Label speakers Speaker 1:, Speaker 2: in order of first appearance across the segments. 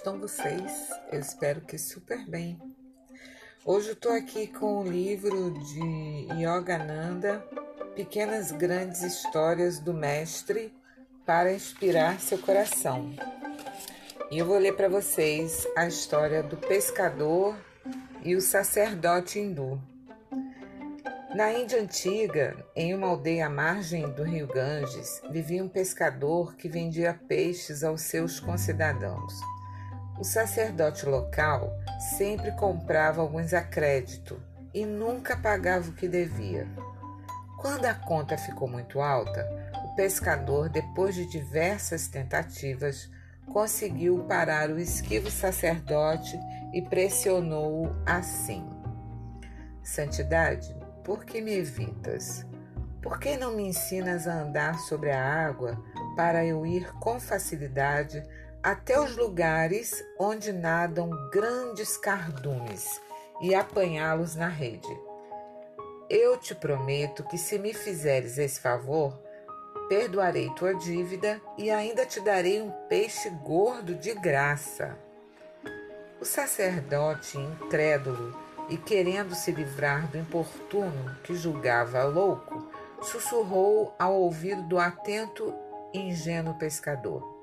Speaker 1: estão vocês? Eu espero que super bem. Hoje eu estou aqui com o livro de Yogananda, Pequenas Grandes Histórias do Mestre para inspirar seu coração. E eu vou ler para vocês a história do pescador e o sacerdote hindu. Na Índia antiga, em uma aldeia à margem do rio Ganges, vivia um pescador que vendia peixes aos seus concidadãos. O sacerdote local sempre comprava alguns a crédito e nunca pagava o que devia. Quando a conta ficou muito alta, o pescador, depois de diversas tentativas, conseguiu parar o esquivo sacerdote e pressionou-o assim: Santidade, por que me evitas? Por que não me ensinas a andar sobre a água para eu ir com facilidade até os lugares onde nadam grandes cardumes e apanhá-los na rede? Eu te prometo que, se me fizeres esse favor, perdoarei tua dívida e ainda te darei um peixe gordo de graça. O sacerdote, incrédulo, e, querendo se livrar do importuno que julgava louco, sussurrou ao ouvido do atento e ingênuo pescador: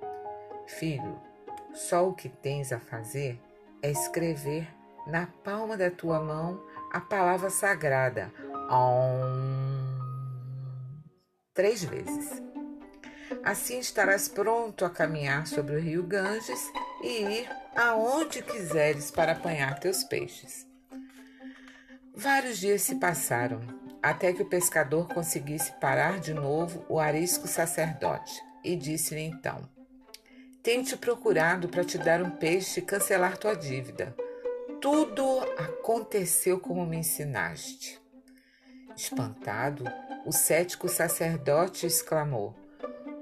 Speaker 1: Filho, só o que tens a fazer é escrever na palma da tua mão a palavra sagrada Om três vezes. Assim estarás pronto a caminhar sobre o rio Ganges e ir aonde quiseres para apanhar teus peixes. Vários dias se passaram, até que o pescador conseguisse parar de novo o arisco sacerdote, e disse-lhe então: Tenho te procurado para te dar um peixe e cancelar tua dívida. Tudo aconteceu como me ensinaste. Espantado, o cético sacerdote exclamou: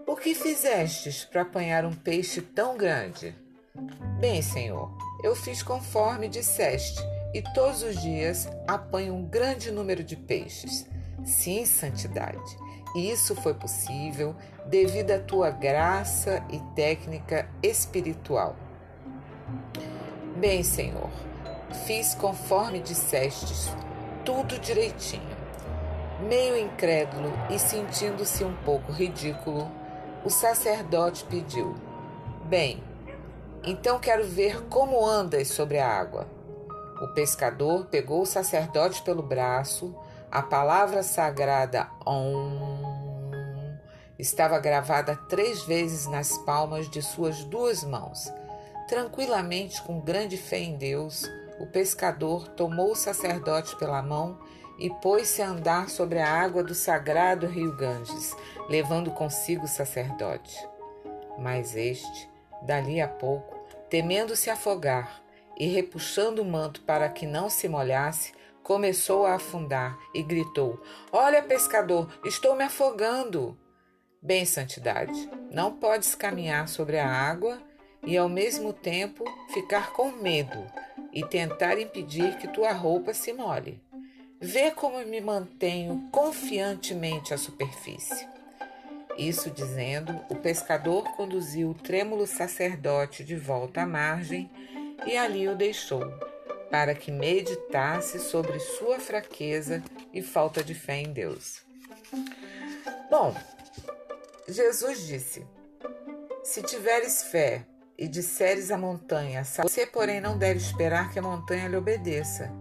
Speaker 1: Por que fizestes para apanhar um peixe tão grande? Bem, senhor, eu fiz conforme disseste e todos os dias apanho um grande número de peixes. Sim, santidade, isso foi possível devido à tua graça e técnica espiritual. Bem, Senhor, fiz conforme dissestes, tudo direitinho. Meio incrédulo e sentindo-se um pouco ridículo, o sacerdote pediu: Bem, então quero ver como andas sobre a água. O pescador pegou o sacerdote pelo braço, a palavra sagrada Om estava gravada três vezes nas palmas de suas duas mãos. Tranquilamente, com grande fé em Deus, o pescador tomou o sacerdote pela mão e pôs-se a andar sobre a água do sagrado rio Ganges, levando consigo o sacerdote. Mas este, dali a pouco, temendo se afogar, e, repuxando o manto para que não se molhasse, começou a afundar e gritou: Olha, pescador, estou me afogando. Bem, santidade, não podes caminhar sobre a água e ao mesmo tempo ficar com medo e tentar impedir que tua roupa se molhe. Vê como me mantenho confiantemente à superfície. Isso dizendo, o pescador conduziu o trêmulo sacerdote de volta à margem e ali o deixou, para que meditasse sobre sua fraqueza e falta de fé em Deus. Bom, Jesus disse: Se tiveres fé e disseres à montanha, você, porém, não deve esperar que a montanha lhe obedeça.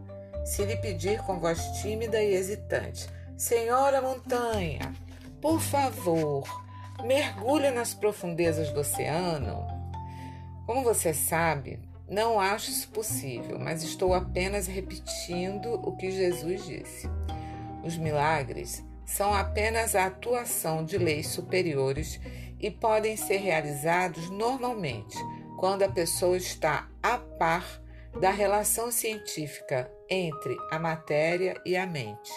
Speaker 1: Se lhe pedir com voz tímida e hesitante: Senhora montanha, por favor, mergulhe nas profundezas do oceano. Como você sabe, não acho isso possível, mas estou apenas repetindo o que Jesus disse. Os milagres são apenas a atuação de leis superiores e podem ser realizados normalmente quando a pessoa está a par da relação científica entre a matéria e a mente.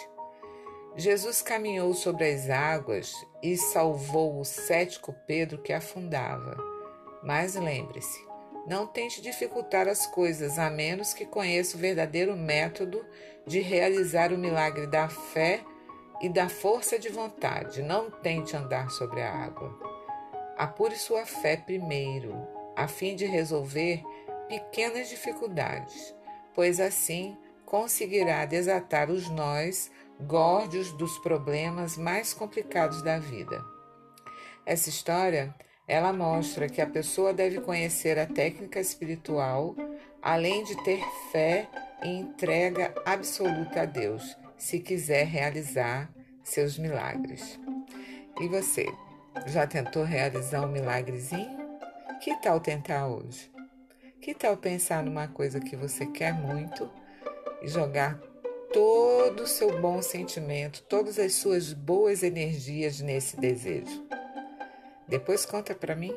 Speaker 1: Jesus caminhou sobre as águas e salvou o cético Pedro que afundava. Mas lembre-se, não tente dificultar as coisas, a menos que conheça o verdadeiro método de realizar o milagre da fé e da força de vontade. Não tente andar sobre a água. Apure sua fé primeiro, a fim de resolver pequenas dificuldades, pois assim conseguirá desatar os nós górdios dos problemas mais complicados da vida. Essa história, ela mostra que a pessoa deve conhecer a técnica espiritual, além de ter fé e entrega absoluta a Deus, se quiser realizar seus milagres. E você, já tentou realizar um milagrezinho? Que tal tentar hoje? Que tal pensar numa coisa que você quer muito e jogar todo o seu bom sentimento, todas as suas boas energias nesse desejo? Depois conta para mim.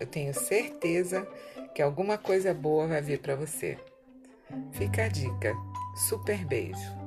Speaker 1: Eu tenho certeza que alguma coisa boa vai vir para você. Fica a dica. Super beijo.